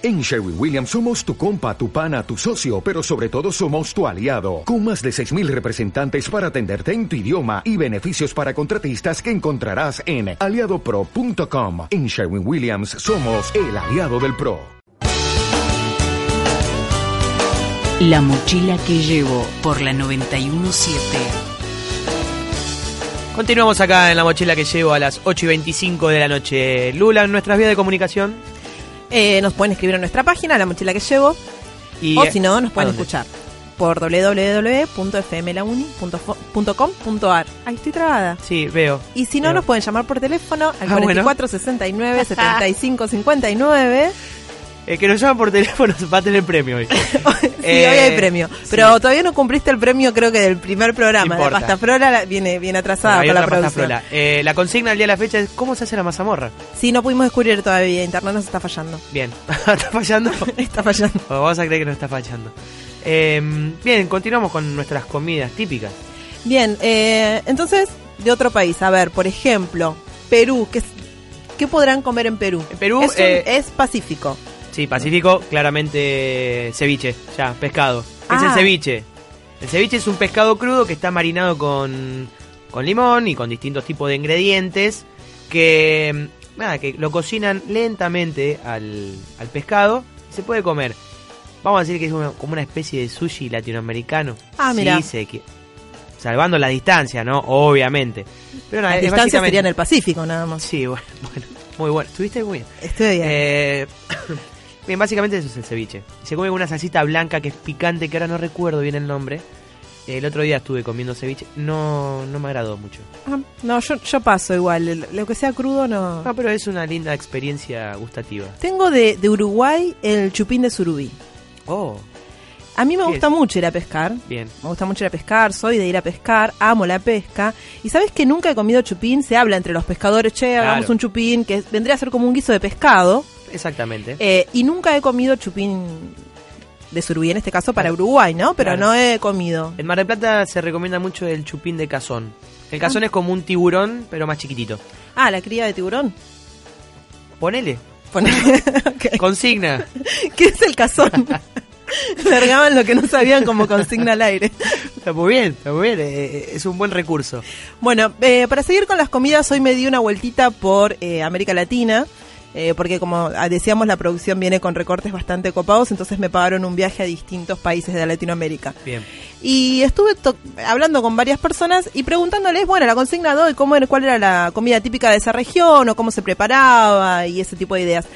En Sherwin Williams somos tu compa, tu pana, tu socio, pero sobre todo somos tu aliado, con más de 6.000 representantes para atenderte en tu idioma y beneficios para contratistas que encontrarás en aliadopro.com. En Sherwin Williams somos el aliado del PRO. La mochila que llevo por la 917. Continuamos acá en la mochila que llevo a las 8 y 25 de la noche. Lula, en nuestras vías de comunicación. Eh, nos pueden escribir en nuestra página, la mochila que llevo. Y, o si no, nos ¿a pueden escuchar por www.fmlauni.com.ar. Ahí estoy trabada. Sí, veo. Y si no, Veo. nos pueden llamar por teléfono al Ah, bueno. 4469 7559. El que nos llama por teléfono va a tener premio hoy. sí, Eh, hoy hay premio. Pero todavía no cumpliste el premio, creo que del primer programa. No la- viene, viene atrasada con la producción. Eh, la consigna al día de la fecha es ¿cómo se hace la mazamorra? Sí, no pudimos descubrir todavía. Internet nos está fallando. Bien. ¿Está fallando? está fallando. Vamos a creer que no está fallando. Eh, bien, continuamos con nuestras comidas típicas. Bien, eh, entonces, de otro país. A ver, por ejemplo, Perú. ¿Qué, qué podrán comer en Perú? En Perú, es, un- eh, es pacífico. Sí, Pacífico, claramente ceviche, ya, pescado. ¿Qué es el Ah. ceviche? El ceviche es un pescado crudo que está marinado con, con limón y con distintos tipos de ingredientes que, nada, que lo cocinan lentamente al, al pescado y se puede comer. Vamos a decir que es una- como una especie de sushi latinoamericano. Ah, Sí, mira. se que- salvando la distancia, ¿no? Obviamente. Pero nada, Las es distancias básicamente- serían el Pacífico, nada más. Sí, bueno, bueno, muy bueno. Estuviste muy bien. Estoy bien. Eh, bien, básicamente eso es el ceviche. Se come con una salsita blanca que es picante, que ahora no recuerdo bien el nombre. El otro día estuve comiendo ceviche, no, no me agradó mucho. Ah, no, yo, yo paso igual. Lo que sea crudo no. No, pero es una linda experiencia gustativa. Tengo de, de Uruguay el chupín de surubí. Oh, A mí me ¿Qué gusta es? mucho ir a pescar. bien. Me gusta mucho ir a pescar, soy de ir a pescar, amo la pesca. Y sabes que nunca he comido chupín, se habla entre los pescadores, che, hagamos Claro. un chupín, que vendría a ser como un guiso de pescado. Exactamente. Eh, y nunca he comido chupín de surubí, en este caso para Claro. Uruguay, ¿no? Pero Claro. no he comido. En Mar del Plata se recomienda mucho el chupín de cazón. El cazón es como un tiburón, pero más chiquitito. Ah, la cría de tiburón. Ponele. Ok. Consigna. ¿Qué es el cazón? Largaban lo que no sabían como consigna al aire. Está muy bien, está muy bien. eh, Es un buen recurso. Bueno, eh, para seguir con las comidas, hoy me di una vueltita por eh, América Latina, eh, porque como decíamos, la producción viene con recortes bastante copados, entonces me pagaron un viaje a distintos países de Latinoamérica. Bien. Y estuve hablando con varias personas y preguntándoles, bueno, la consigna de hoy, cómo era, cuál era la comida típica de esa región o cómo se preparaba y ese tipo de ideas.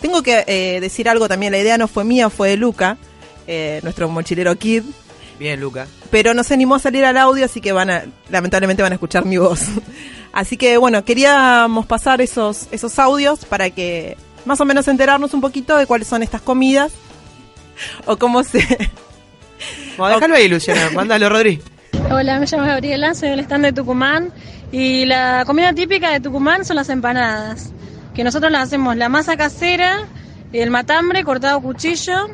Tengo que eh, decir algo también, la idea no fue mía, fue de Luca, eh, nuestro mochilero kid, Bien, Luca. pero no se animó a salir al audio, así que van a, lamentablemente van a escuchar mi voz. Así que bueno, queríamos pasar esos, esos audios para que más o menos enterarnos un poquito de cuáles son estas comidas o cómo se... Bueno, déjalo ahí, Luciana. Mándalo, Rodri. Hola, me llamo Gabriela, soy del stand de Tucumán y la comida típica de Tucumán son las empanadas, que nosotros las hacemos la masa casera, el matambre cortado a cuchillo,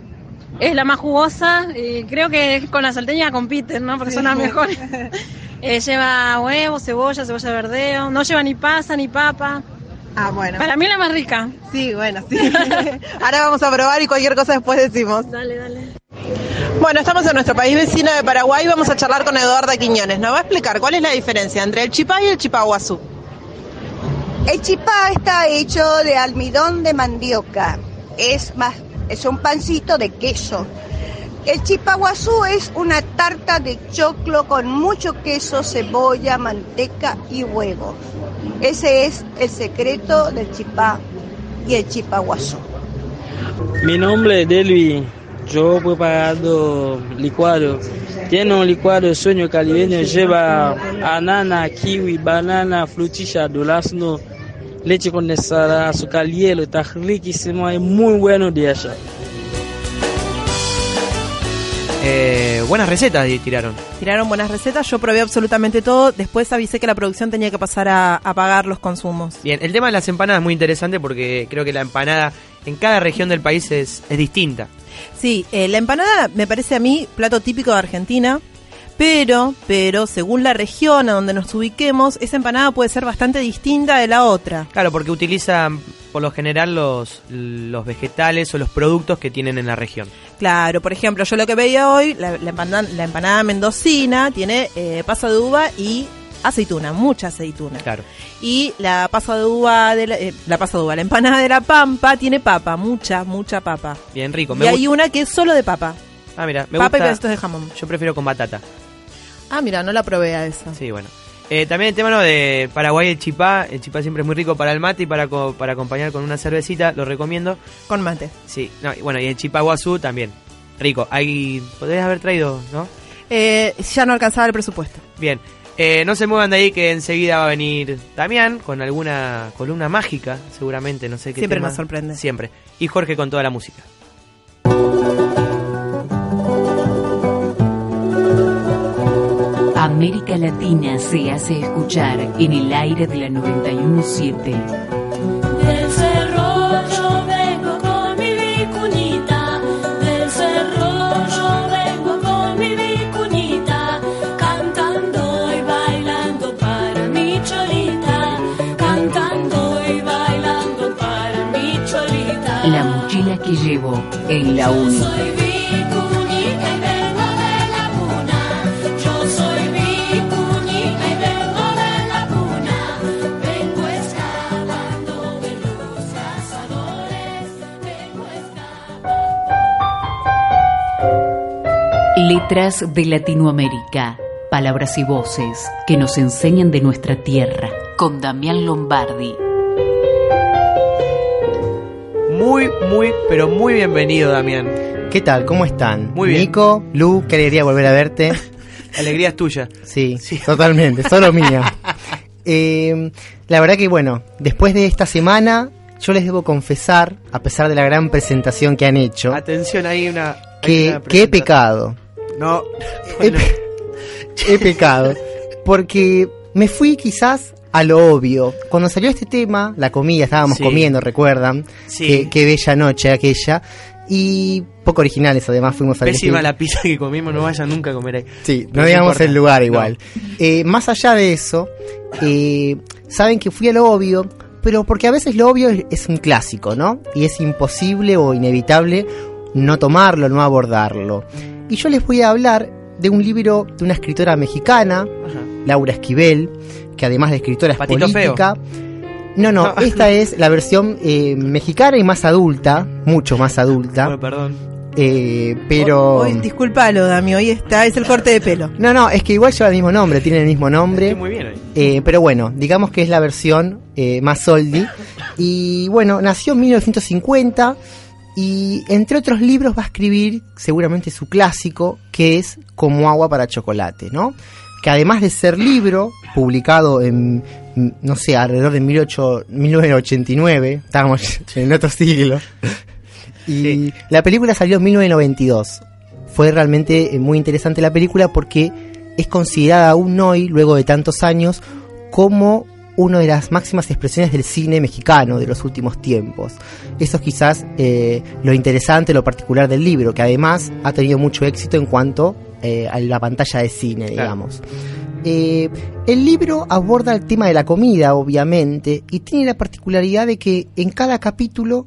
es la más jugosa, y creo que con la salteña compiten, ¿no? Porque son las mejores. Eh, lleva huevo, cebolla, cebolla de verdeo, no lleva ni pasa ni papa. Ah, bueno. Para mí es la más rica. Sí, bueno, sí. Ahora vamos a probar y cualquier cosa después decimos. Dale, dale. Bueno, estamos en nuestro país vecino de Paraguay y vamos a charlar con Eduarda Quiñones. Nos va a explicar cuál es la diferencia entre el chipá y el chipaguazú. El chipá está hecho de almidón de mandioca. Es más, es un pancito de queso. El chipaguazú es una tarta de choclo con mucho queso, cebolla, manteca y huevos. Ese es el secreto del chipá y el chipaguazú. Mi nombre es Delvi. Yo he preparado licuado. Tiene un licuado de sueño caribeño. Lleva anana, kiwi, banana, frutilla, durazno, leche condensada, azúcar, hielo. Está riquísimo. Es muy bueno de allá. Eh, buenas recetas tiraron. Tiraron buenas recetas, yo probé absolutamente todo. Después avisé que la producción tenía que pasar a, a pagar los consumos. Bien, el tema de las empanadas es muy interesante porque creo que la empanada en cada región del país es, es distinta. Sí, eh, la empanada me parece a mí plato típico de Argentina, Pero, pero, según la región a donde nos ubiquemos, esa empanada puede ser bastante distinta de la otra. Claro, porque utilizan por lo general los, los vegetales o los productos que tienen en la región. Claro, por ejemplo, yo lo que veía hoy, la, la empanada, la empanada mendocina tiene eh, pasa de uva y aceituna, mucha aceituna. Claro. Y la pasa de uva, de la, eh, la pasa de uva, la empanada de la pampa tiene papa, mucha, mucha papa. Bien rico. y hay una que es solo de papa, Ah, mira, me papa y gusta. pedacitos de jamón. Yo prefiero con batata. Ah, mira, no la probé a esa. Sí, bueno. Eh, también el tema ¿no? de Paraguay, el chipá. El chipá siempre es muy rico para el mate y para, co- para acompañar con una cervecita. Lo recomiendo. Con mate. Sí, no, y bueno, y el chipá guazú también. Rico. Ahí podrías haber traído, ¿no? Eh, ya no alcanzaba el presupuesto. Bien. Eh, no se muevan de ahí que enseguida va a venir Damián con alguna columna mágica, seguramente, no sé qué Siempre tema. nos sorprende. Siempre. Y Jorge con toda la música. América Latina se hace escuchar en el aire de la 917. Del cerro yo vengo con mi vicuñita, del cerro yo vengo con mi vicuñita, cantando y bailando para mi cholita, cantando y bailando para mi cholita. La mochila que llevo en la Yo Letras de Latinoamérica. Palabras y voces que nos enseñan de nuestra tierra. Con Damián Lombardi. Muy, muy, pero muy bienvenido, Damián. ¿Qué tal? ¿Cómo están? Muy bien. Nico, Lu, qué alegría volver a verte. Alegría es tuya. Sí, Sí. totalmente, solo mía. Eh, la verdad que bueno, después de esta semana, yo les debo confesar, a pesar de la gran presentación que han hecho, Atención, hay una. que, una que he presenta- pecado. No, He, bueno, pe- he pecado. Porque me fui quizás a lo obvio. Cuando salió este tema, la comida, estábamos Sí. comiendo, recuerdan. Sí. Qué, qué bella noche aquella. Y poco originales, además fuimos a pésima la pizza que comimos, no vayan nunca a comer ahí. Sí, no digamos importa. el lugar No. igual. Eh, más allá de eso, eh, saben que fui a lo obvio, pero porque a veces lo obvio es, es un clásico, ¿no? Y es imposible o inevitable no tomarlo, no abordarlo. Y yo les voy a hablar de un libro de una escritora mexicana, Ajá. Laura Esquivel, que además de escritora es Patito política. No, no, No. esta es la versión eh, mexicana y más adulta, mucho más adulta, Bueno, perdón. eh, pero... Hoy, discúlpalo, Dami, hoy está, es el corte de pelo. No, no, es que igual lleva el mismo nombre, tiene el mismo nombre. Estoy muy bien ahí. Eh, pero bueno, digamos que es la versión eh, más oldie. Y bueno, nació en 1950 y entre otros libros va a escribir seguramente su clásico, que es Como agua para chocolate, ¿no? Que además de ser libro, publicado en, mm, no sé, alrededor de 18 1989, estábamos en otro siglo. Y Sí. la película salió en 1992. Fue realmente eh, muy interesante la película porque es considerada aún hoy, luego de tantos años, como una de las máximas expresiones del cine mexicano de los últimos tiempos. Eso es quizás eh, lo interesante, lo particular del libro, que además ha tenido mucho éxito en cuanto eh, a la pantalla de cine, Claro. digamos. Eh, el libro aborda el tema de la comida, obviamente, y tiene la particularidad de que en cada capítulo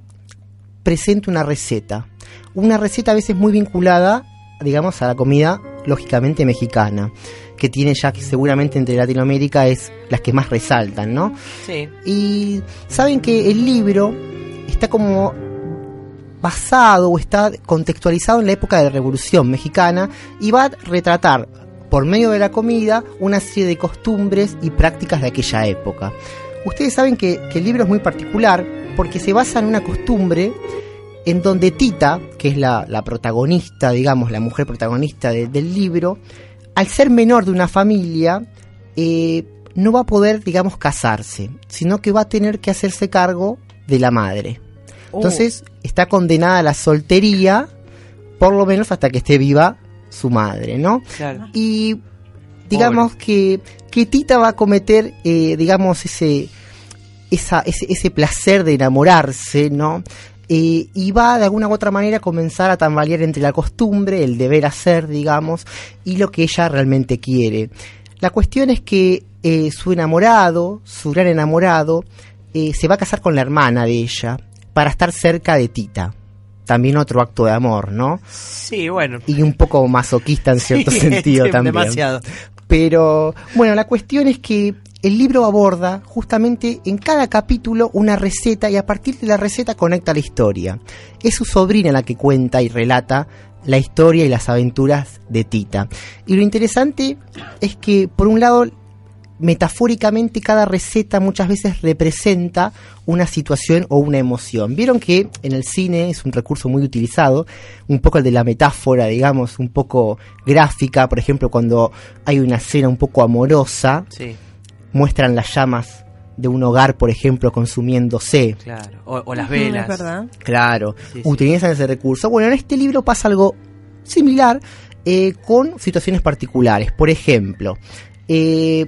presenta una receta. Una receta a veces muy vinculada, digamos, a la comida lógicamente mexicana, que tiene ya que seguramente entre Latinoamérica es las que más resaltan, ¿no? Sí. Y saben que el libro está como basado o está contextualizado en la época de la Revolución Mexicana y va a retratar por medio de la comida una serie de costumbres y prácticas de aquella época. Ustedes saben que, que el libro es muy particular porque se basa en una costumbre en donde Tita, que es la, la protagonista, digamos, la mujer protagonista de- del libro, al ser menor de una familia, eh, no va a poder, digamos, casarse, sino que va a tener que hacerse cargo de la madre. Entonces está condenada a la soltería, por lo menos hasta que esté viva su madre, ¿no? Claro. Y digamos que, que Tita va a cometer, eh, digamos, ese, esa, ese, ese placer de enamorarse, ¿no? Eh, y va de alguna u otra manera a comenzar a tambalear entre la costumbre, el deber hacer, digamos, y lo que ella realmente quiere. La cuestión es que eh, su enamorado, su gran enamorado, eh, se va a casar con la hermana de ella para estar cerca de Tita. También otro acto de amor, ¿no? Sí, bueno. Y un poco masoquista en cierto Sí, sentido también. demasiado. Pero bueno, la cuestión es que el libro aborda justamente en cada capítulo una receta y a partir de la receta conecta la historia. Es su sobrina la que cuenta y relata la historia y las aventuras de Tita. Y lo interesante es que, por un lado, metafóricamente cada receta muchas veces representa una situación o una emoción. Vieron que en el cine es un recurso muy utilizado, un poco el de la metáfora, digamos, un poco gráfica, por ejemplo, cuando hay una escena un poco amorosa, Sí, muestran las llamas de un hogar, por ejemplo, consumiéndose. claro. O, o las velas. Verdad. Claro, Sí, sí. utilizan ese recurso. Bueno, en este libro pasa algo similar eh, con situaciones particulares. Por ejemplo, eh,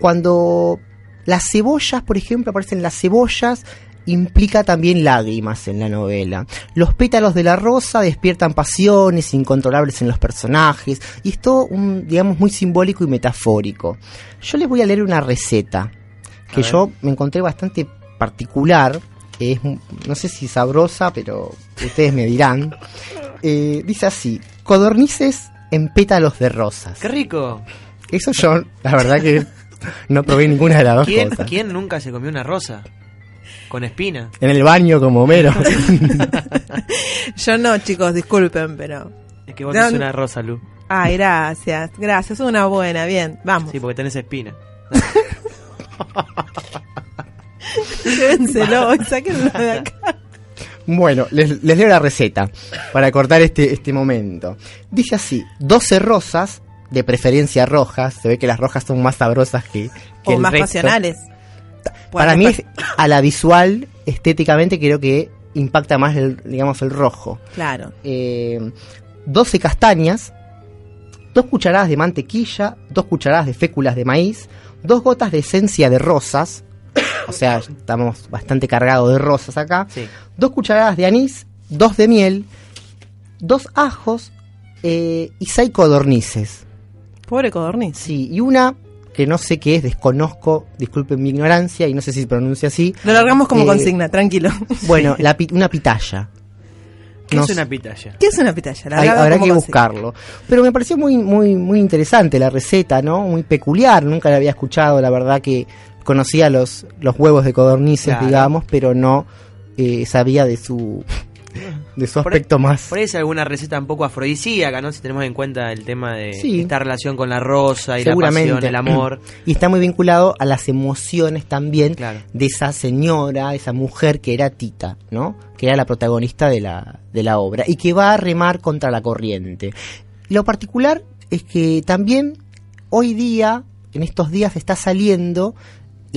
cuando las cebollas, por ejemplo, aparecen las cebollas, implica también lágrimas en la novela. Los pétalos de la rosa despiertan pasiones incontrolables en los personajes y es todo, un, digamos, muy simbólico y metafórico. Yo les voy a leer una receta que yo me encontré bastante particular. Es, no sé si sabrosa, pero ustedes me dirán. Eh, dice así: codornices en pétalos de rosas. ¡Qué rico! Eso yo, la verdad que no probé ninguna de las dos ¿Quién, cosas. ¿Quién nunca se comió una rosa? Con espina. En el baño como Homero. Yo no, chicos, disculpen, pero. Es que vos No, sos una rosa, Lu. Ay, gracias, gracias, una buena, bien, vamos. Sí, porque tenés espina. Llévenselo y sáquenlo de acá. Bueno, les, les leo la receta para cortar este, este momento. Dice así, 12 rosas, de preferencia rojas, se ve que las rojas son más sabrosas que, que O el más resto. pasionales. Para mí, es- a la visual, estéticamente, creo que impacta más, el, digamos, el rojo. Claro. Eh, 12 castañas, 2 cucharadas de mantequilla, 2 cucharadas de féculas de maíz, 2 gotas de esencia de rosas, o sea, estamos bastante cargados de rosas acá, Sí. 2 cucharadas de anís, 2 de miel, 2 ajos eh, y 6 codornices. Pobre codorniz. Sí, y una que no sé qué es, desconozco, disculpen mi ignorancia y no sé si se pronuncia así. Lo largamos como Eh, consigna, tranquilo. Bueno, la una pitaya. ¿Qué es una pitaya? ¿Qué es una pitaya? La Hay- largamos habrá que consigna. buscarlo. Pero me pareció muy, muy, muy interesante la receta, ¿no? Muy peculiar. Nunca la había escuchado. La verdad que conocía los, los huevos de codornices, Claro. digamos, pero no eh, sabía de su, de su Por- aspecto más. Por ahí es alguna receta un poco afrodisíaca, ¿no? Si tenemos en cuenta el tema de Sí. esta relación con la rosa y la pasión, el amor. Y está muy vinculado a las emociones también Claro. de esa señora, esa mujer que era Tita, ¿no? Que era la protagonista de la, de la obra y que va a remar contra la corriente. Lo particular es que también hoy día, en estos días, está saliendo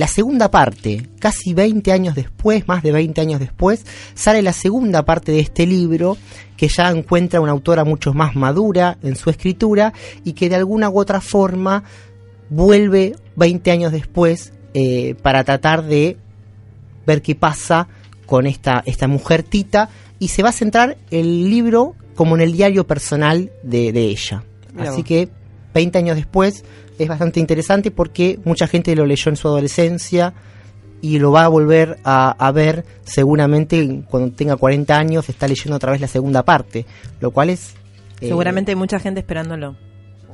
la segunda parte, casi 20 años después, más de 20 años después, sale la segunda parte de este libro que ya encuentra una autora mucho más madura en su escritura y que de alguna u otra forma vuelve 20 años después eh, para tratar de ver qué pasa con esta, esta mujer Tita y se va a centrar el libro como en el diario personal de, de ella. Así que 20 años después es bastante interesante porque mucha gente lo leyó en su adolescencia y lo va a volver a, a ver seguramente cuando tenga 40 años, está leyendo otra vez la segunda parte, lo cual es... eh, Seguramente hay mucha gente esperándolo.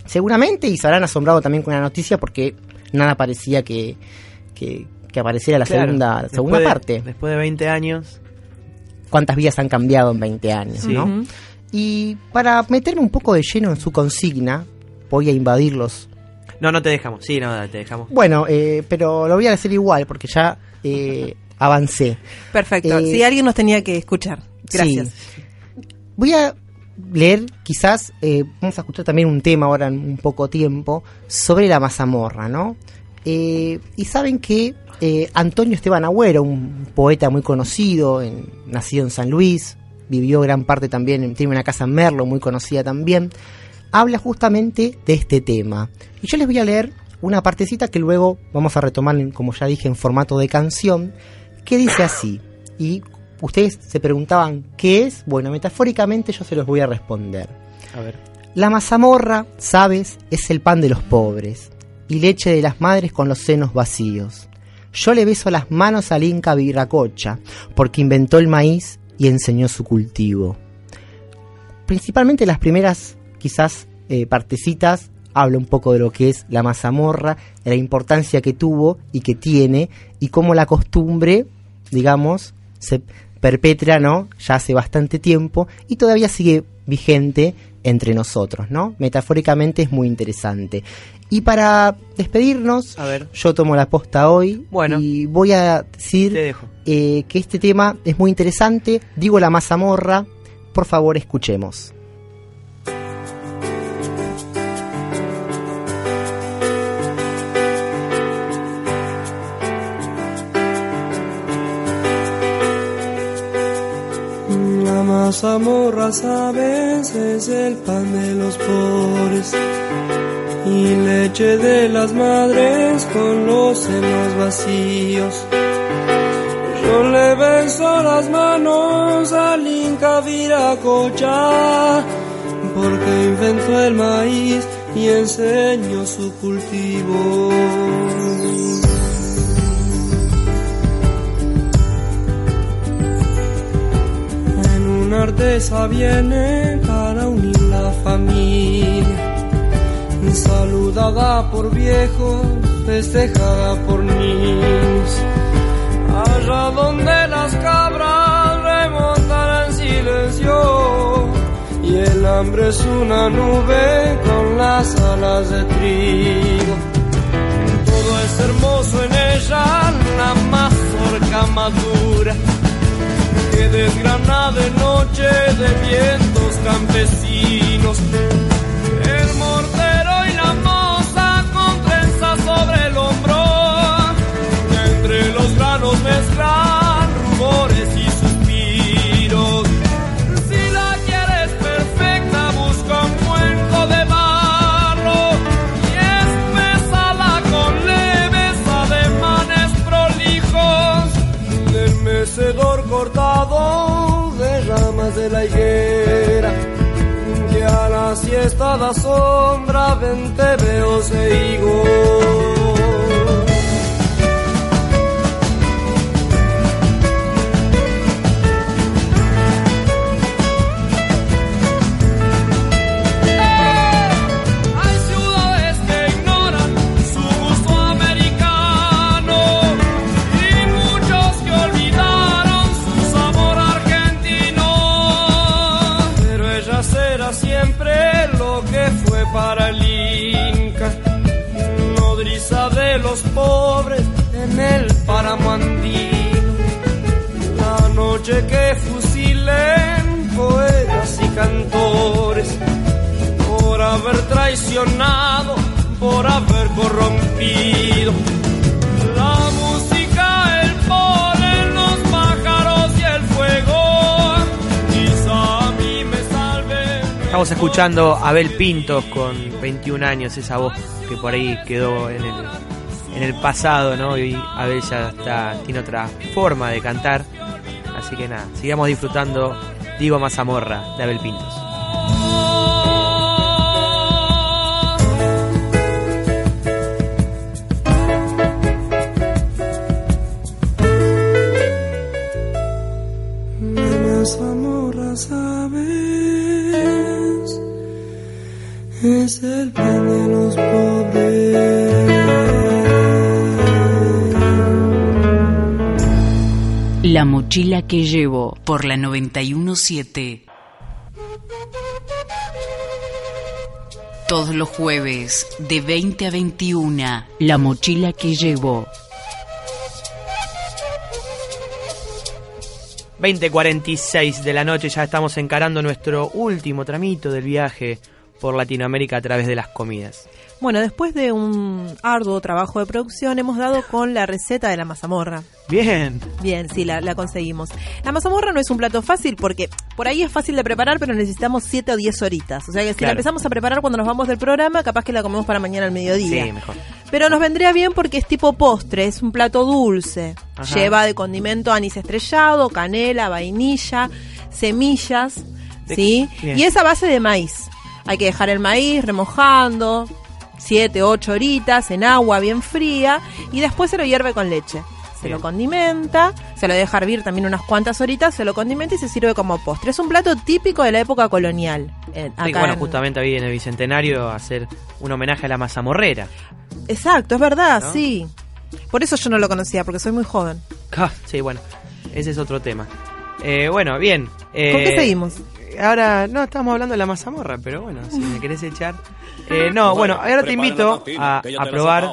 seguramente y se habrán asombrado también con la noticia porque nada parecía que, que, que apareciera la Claro. segunda, Después segunda de- parte. Después de 20 años. Cuántas vidas han cambiado en 20 años, Sí. ¿no? Ujú. Y para meterme un poco de lleno en su consigna, voy a invadirlos. No, no te dejamos. Sí, no, te dejamos. Bueno, eh, pero lo voy a hacer igual porque ya eh, avancé. Perfecto. Eh, si alguien nos tenía que escuchar. Gracias. Sí. Voy a leer, quizás, eh, vamos a escuchar también un tema ahora en un poco tiempo, sobre la mazamorra, ¿no? Eh, y saben que eh, Antonio Esteban Agüero, un poeta muy conocido, en- nacido en San Luis, vivió gran parte también, en- tiene una casa en Merlo, muy conocida también, habla justamente de este tema. Y yo les voy a leer una partecita que luego vamos a retomar, como ya dije, en formato de canción, que dice así, y ustedes se preguntaban qué es, bueno, metafóricamente yo se los voy a responder. A ver. La mazamorra, sabes, es el pan de los pobres y leche de las madres con los senos vacíos. Yo le beso las manos al Inca Viracocha porque inventó el maíz y enseñó su cultivo. Principalmente las primeras, quizás, eh, partecitas habla un poco de lo que es la mazamorra, de la importancia que tuvo y que tiene y cómo la costumbre, digamos, se perpetra, ¿no? Ya hace bastante tiempo y todavía sigue vigente entre nosotros, ¿no? Metafóricamente es muy interesante. Y para despedirnos, A ver. yo tomo la posta hoy Bueno. y voy a decir eh, que este tema es muy interesante. Digo la mazamorra, por favor escuchemos. La mazamorra, sabes, es el pan de los pobres y leche de las madres con los senos vacíos. Yo le beso las manos al Inca Viracocha porque inventó el maíz y enseñó su cultivo. Artesa viene para unir la familia, saludada por viejos, festejada por niños. Allá donde las cabras remontan en silencio y el hambre es una nube con las alas de trigo. Todo es hermoso en ella, la mazorca madura que desgrana de noche de vientos campesinos. Siesta da sombra venteveos e higos. Hay noche que fusilen poetas y cantores por haber traicionado, por haber corrompido. La música, el polen, los pájaros y el fuego, quizá a mí me salven. Estamos escuchando a Abel Pintos con 21 años, esa voz que por ahí quedó en el, en el pasado, ¿no? Y Abel ya está, tiene otra forma de cantar. Así que nada, sigamos disfrutando Digo Mazamorra de Abel Pintos. Mazamorra, sabes, es el pan de los pobres. La mochila que llevo por la 917. Todos los jueves de 20 a 21. La mochila que llevo. 20.46 de la noche, ya estamos encarando nuestro último tramito del viaje por Latinoamérica a través de las comidas. Bueno, después de un arduo trabajo de producción, hemos dado con la receta de la mazamorra. Bien. Bien, sí, la, la conseguimos. La mazamorra no es un plato fácil porque por ahí es fácil de preparar, pero necesitamos 7 o 10 horitas. O sea que si la empezamos a preparar cuando nos vamos del programa, capaz que la comemos para mañana al mediodía. Sí, mejor. Pero nos vendría bien porque es tipo postre, es un plato dulce. Ajá. Lleva de condimento anís estrellado, canela, vainilla, semillas, De- ¿sí? bien. Y es a base de maíz. Hay que dejar el maíz remojando, 7, 8 horitas en agua bien fría y después se lo hierve con leche. Se Bien. lo condimenta, se lo deja hervir también unas cuantas horitas, se lo condimenta y se sirve como postre. Es un plato típico de la época colonial. eh, Sí, acá bueno, en- justamente ahí en el Bicentenario hacer un homenaje a la mazamorrera. Exacto, es verdad, ¿No? sí. Por eso yo no lo conocía, porque soy muy joven. Ah, sí, bueno, ese es otro tema. Eh, bueno, bien. eh, ¿Con qué seguimos? Ahora, no, estamos hablando de la mazamorra, pero bueno, si me querés echar. Eh, no, bueno, ahora te invito a, a probar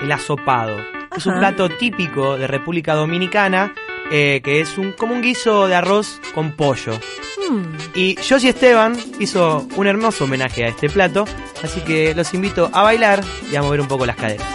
el asopado. Es un plato típico de República Dominicana, eh, que es un como un guiso de arroz con pollo. Hmm. Y Josie Esteban hizo un hermoso homenaje a este plato, así que los invito a bailar y a mover un poco las caderas.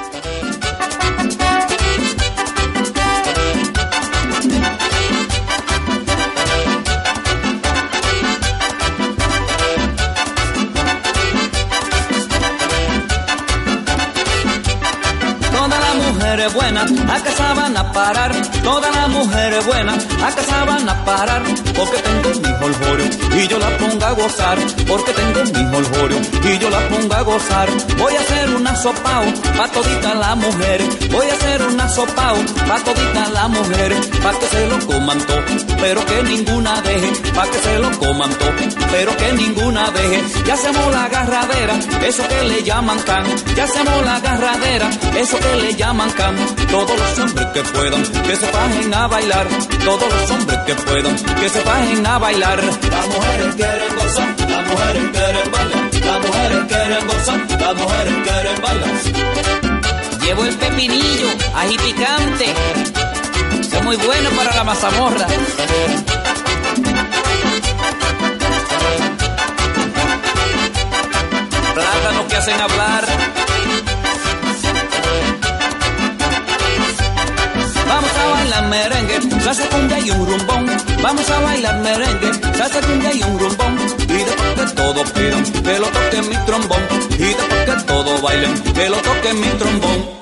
Mujeres buenas a casa van a parar. Todas las mujeres buenas a casa van a parar. Porque tengo mi holgorio y yo la pongo a gozar. Porque tengo mi holgorio y yo la pongo a gozar. Voy a hacer una sopao pa' todita la mujer. Voy a hacer una sopao pa' todita la mujer. Pa' que se lo coman todo, pero que ninguna deje. Pa' que se lo coman todo, pero que ninguna deje. Ya hacemos la agarradera, eso que le llaman can. Ya hacemos la agarradera, eso que le llaman can. Todos los hombres que puedan, que se bajen a bailar. Todos los hombres que puedan, que se bajen a bailar. Las mujeres quieren gozar, las mujeres quieren bailar. Las mujeres quieren gozar, las mujeres quieren bailar. Llevo el pepinillo, ají picante. Es muy bueno para la mazamorra. Plátanos que hacen hablar. Bailar merengue, salsa cumbia y un rumbón. Vamos a bailar merengue, salsa cumbia y un rumbón. Y después que todo pidan, que lo toque mi trombón. Y después que todo bailen, que lo toque mi trombón.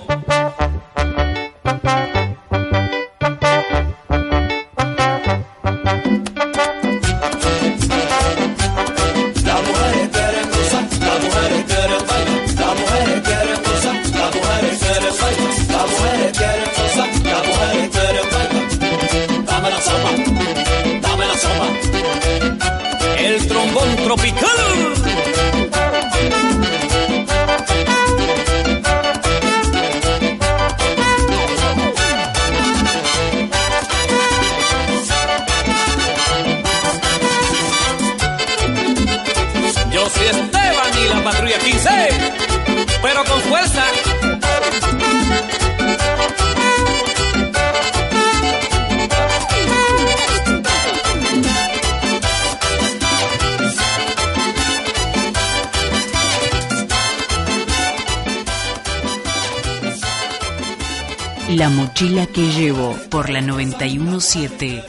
Mochila que llevo por la 917.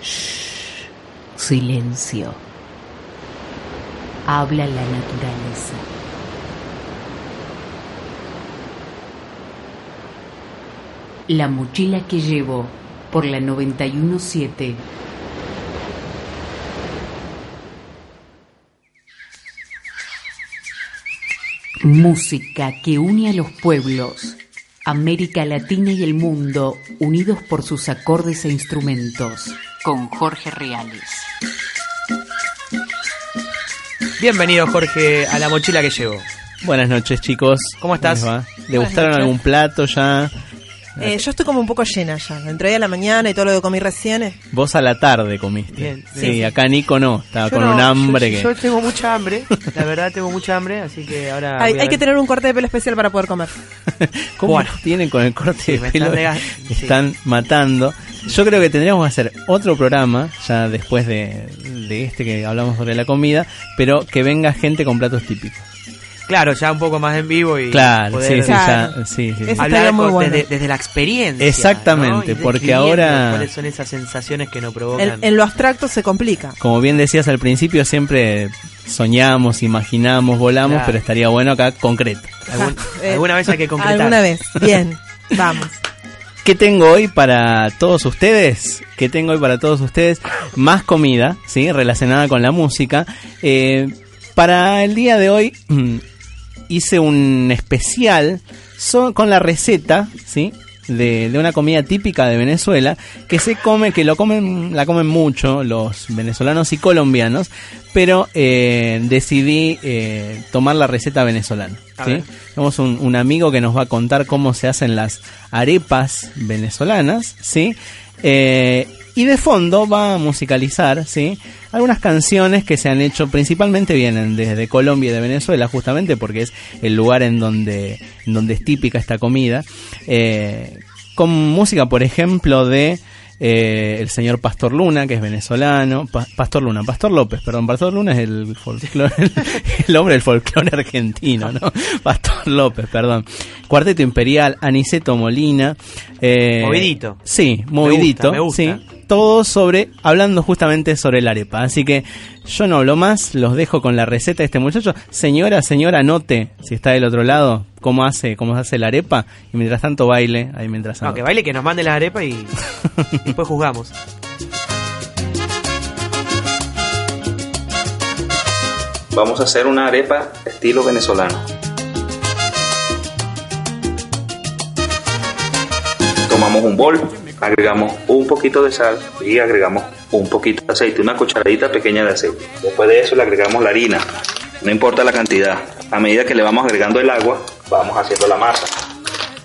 Shh. Silencio. Habla la naturaleza. La mochila que llevo por la 917. Música que une a los pueblos, América Latina y el mundo, unidos por sus acordes e instrumentos, con Jorge Reales. Bienvenido, Jorge, a la mochila que llevo. Buenas noches, chicos. ¿Cómo estás? ¿Le Buenas gustaron noches. algún plato ya? Eh, yo estoy como un poco llena ya. Entré a la mañana y todo lo que comí recién. Vos a la tarde comiste. Bien, sí, acá Nico no, estaba Yo con no, un hambre yo, que... yo tengo mucha hambre, la verdad tengo mucha hambre, así que ahora... Hay, que tener un corte de pelo especial para poder comer. ¿Cómo Bueno. tienen con el corte Sí, de pelo? están. Están matando. Yo creo que tendríamos que hacer otro programa, ya después de, de este que hablamos sobre la comida, pero que venga gente con platos típicos. Claro, ya un poco más en vivo y Claro, poder sí, Claro. ya, sí, sí. Eso hablar estaría muy con- bueno. desde, desde la experiencia. Exactamente, porque ahora- ¿Cuáles son esas sensaciones que nos En, provocan? en lo abstracto se complica. Como bien decías al principio, siempre soñamos, imaginamos, volamos, Claro. pero estaría bueno acá concreto. Algún- Eh, alguna vez hay que concretar. Alguna vez. Bien. Vamos. ¿Qué tengo hoy para todos ustedes? ¿Qué tengo hoy para todos ustedes? Más comida, ¿sí? Relacionada con la música. Eh, para el día de hoy mm, hice un especial so- con la receta, ¿sí? De, de una comida típica de Venezuela que se come, que lo comen, la comen mucho los venezolanos y colombianos, pero eh, decidí eh, tomar la receta venezolana. Tenemos un, un amigo que nos va a contar cómo se hacen las arepas venezolanas, ¿sí? Eh, y de fondo va a musicalizar, ¿sí? Algunas canciones que se han hecho, principalmente vienen desde Colombia y de Venezuela, justamente porque es el lugar en donde, en donde es típica esta comida. Eh, con música, por ejemplo, de eh, el señor Pastor Luna, que es venezolano. Pa- Pastor Luna, Pastor López, perdón. Pastor Luna es el folclore, el, el hombre del folclore argentino, ¿no? Pastor López, perdón. Cuarteto Imperial, Aniceto Molina. eh, Movidito. Sí, movidito. me gusta. Sí, todo sobre, hablando justamente sobre la arepa. Así que yo no hablo más, los dejo con la receta de este muchacho. Señora, señora, note, si está del otro lado, cómo hace, cómo se hace la arepa. Y mientras tanto baile, ahí mientras No, que baile, que nos mande la arepa y y después juzgamos. Vamos a hacer una arepa estilo venezolano. Tomamos un bol, agregamos un poquito de sal y agregamos un poquito de aceite, una cucharadita pequeña de aceite. Después de eso le agregamos la harina, no importa la cantidad. A medida que le vamos agregando el agua, vamos haciendo la masa.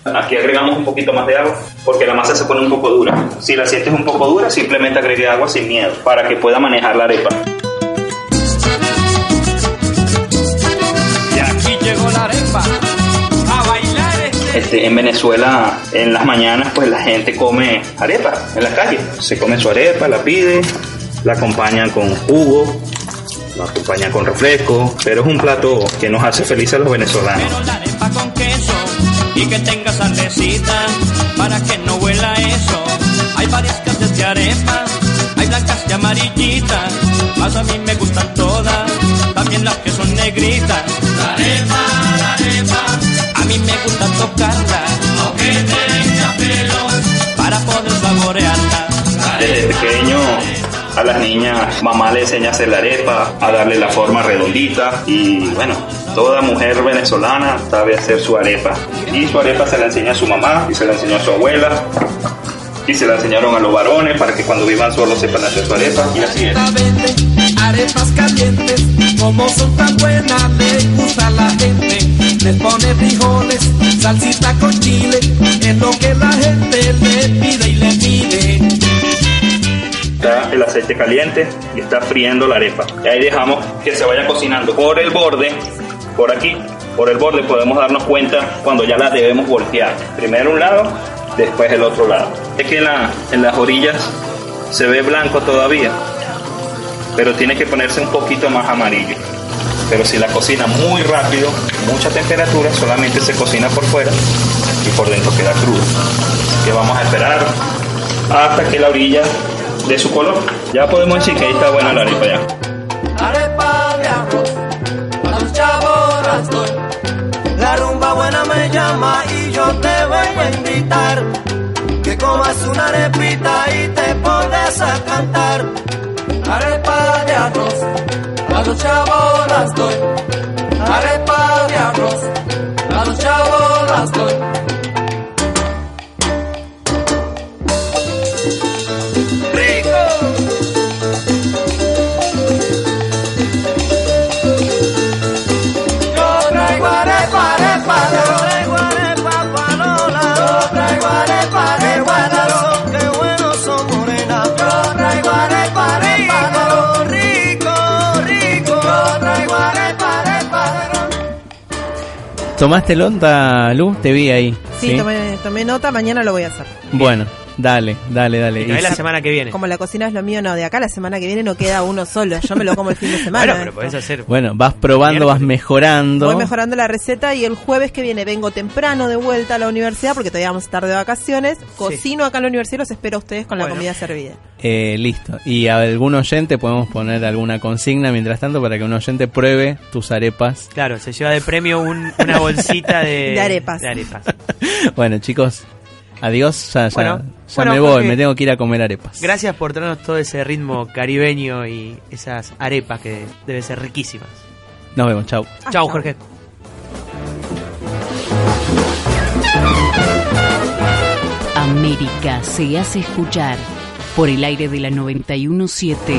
Aquí agregamos un poquito más de agua porque la masa se pone un poco dura. Si la sientes un poco dura, simplemente agregue agua sin miedo para que pueda manejar la arepa. Y aquí llegó la arepa este en Venezuela, en las mañanas, pues la gente come arepa en la calle. Se come su arepa, la pide, la acompañan con jugo, la acompañan con refresco, pero es un plato que nos hace felices a los venezolanos. Pero la arepa con queso y que tenga salecita para que no huela eso. Hay varias clases de arepa, hay blancas y amarillitas, más a mí me gustan todas, también las que son negritas. La arepa, la arepa, gusta tocarla, aunque tenga pelos, para poder saborearla. Desde pequeño a las niñas, mamá le enseña a hacer la arepa, a darle la forma redondita y bueno, toda mujer venezolana sabe hacer su arepa. Y su arepa se la enseña a su mamá y se la enseñó a su abuela y se la enseñaron a los varones para que cuando vivan solos sepan hacer su arepa y así es. Arepas calientes, como son tan buenas, le gusta a la gente. Les pone frijoles, salsita con chile, es lo que la gente le pide y le pide. Está el aceite caliente y está friendo la arepa. Y ahí dejamos que se vaya cocinando por el borde, por aquí, por el borde podemos darnos cuenta cuando ya la debemos voltear. Primero un lado, después el otro lado. Es que en, la- en las orillas se ve blanco todavía, pero tiene que ponerse un poquito más amarillo. Pero si la cocina muy rápido, mucha temperatura, solamente se cocina por fuera y por dentro queda crudo. Así que vamos a esperar hasta que la orilla de su color. Ya podemos decir que ahí está buena la arepa ya. Arepa de arroz, a. La rumba buena me llama y yo te voy a invitar. Que comas una arepita y te pones a cantar. Arepa de arroz, a los chavos las doy. Arepa de arroz, a los chavos las doy. ¿Tomaste nota, Lu? Te vi ahí. Sí, Tomé, tomé nota, mañana lo voy a hacer. Bueno, dale, dale, dale. Y Y la si- semana que viene. Como la cocina es lo mío, no, de acá la semana que viene no queda uno solo. Yo me lo como el fin de semana. Bueno, pero podés hacer. Bueno, vas probando, vas mejorando. Voy mejorando la receta y el jueves que viene vengo temprano de vuelta a la universidad porque todavía vamos a estar de vacaciones. Cocino acá en la universidad y los espero a ustedes con la comida servida. Eh, listo. Y a algún oyente podemos poner alguna consigna mientras tanto para que un oyente pruebe tus arepas. Claro, se lleva de premio un- una bolsita de, De arepas. de arepas. bueno, chicos, adiós. Ya, ya, Bueno, ya bueno, me voy, Jorge. me tengo que ir a comer arepas. Gracias por traernos todo ese ritmo caribeño y esas arepas que deben ser riquísimas. Nos vemos, chau. Chao, Jorge. América se hace escuchar por el aire de la 917